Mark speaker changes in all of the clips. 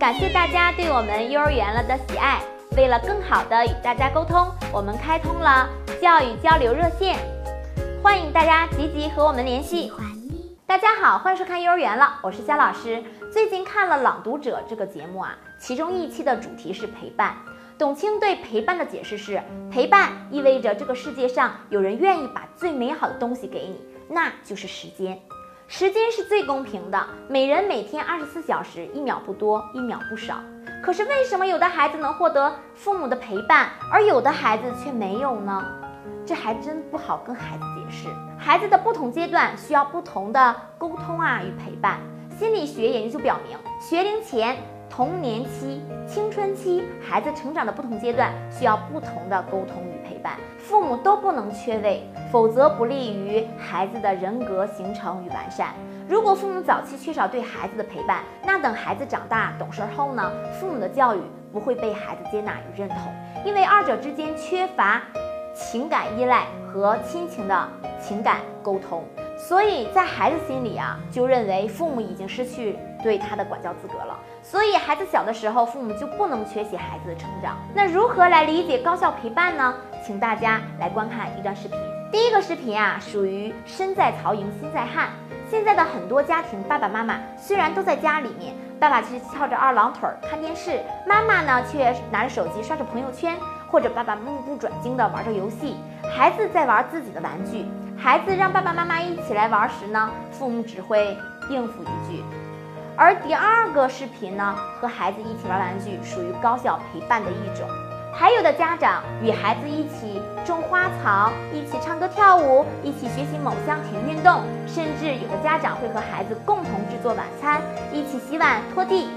Speaker 1: 感谢大家对我们幼儿园了的喜爱。为了更好的与大家沟通，我们开通了教育交流热线，欢迎大家积极和我们联系。大家好，欢迎收看幼儿园了，我是肖老师。最近看了《朗读者》这个节目啊，其中一期的主题是陪伴。董卿对陪伴的解释是：陪伴意味着这个世界上有人愿意把最美好的东西给你，那就是时间。时间是最公平的，每人每天二十四小时，一秒不多，一秒不少。可是为什么有的孩子能获得父母的陪伴，而有的孩子却没有呢？这还真不好跟孩子解释。孩子的不同阶段需要不同的沟通啊与陪伴。心理学研究表明，学龄前。童年期、青春期，孩子成长的不同阶段需要不同的沟通与陪伴，父母都不能缺位，否则不利于孩子的人格形成与完善。如果父母早期缺少对孩子的陪伴，那等孩子长大懂事后呢？父母的教育不会被孩子接纳与认同，因为二者之间缺乏情感依赖和亲情的情感沟通。所以在孩子心里啊，就认为父母已经失去对他的管教资格了。所以孩子小的时候，父母就不能缺席孩子的成长。那如何来理解高效陪伴呢？请大家来观看一段视频。第一个视频啊，属于身在曹营心在汉。现在的很多家庭，爸爸妈妈虽然都在家里面，爸爸却翘着二郎腿看电视，妈妈呢却拿着手机刷着朋友圈，或者爸爸目不转睛的玩着游戏，孩子在玩自己的玩具。孩子让爸爸妈妈一起来玩时呢，父母只会应付一句。而第二个视频呢，和孩子一起玩玩具，属于高效陪伴的一种。还有的家长与孩子一起种花草，一起唱歌跳舞，一起学习某项体育运动，甚至有的家长会和孩子共同制作晚餐，一起洗碗拖地。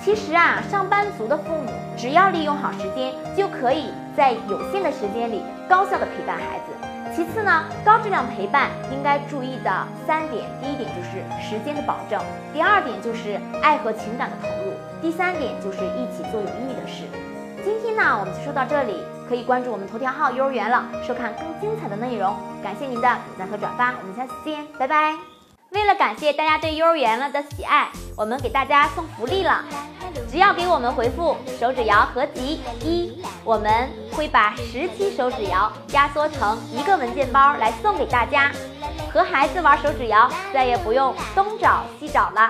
Speaker 1: 其实啊，上班族的父母只要利用好时间，就可以在有限的时间里高效的陪伴孩子。其次呢，高质量陪伴应该注意的三点，第一点就是时间的保证，第二点就是爱和情感的投入，第三点就是一起做有意义的事。今天呢，我们就说到这里，可以关注我们头条号幼儿园了，收看更精彩的内容。感谢您的点赞和转发，我们下次见，拜拜。为了感谢大家对幼儿园了的喜爱，我们给大家送福利了。只要给我们回复手指谣合集一，我们会把十七手指谣压缩成一个文件包来送给大家，和孩子玩手指谣，再也不用东找西找了。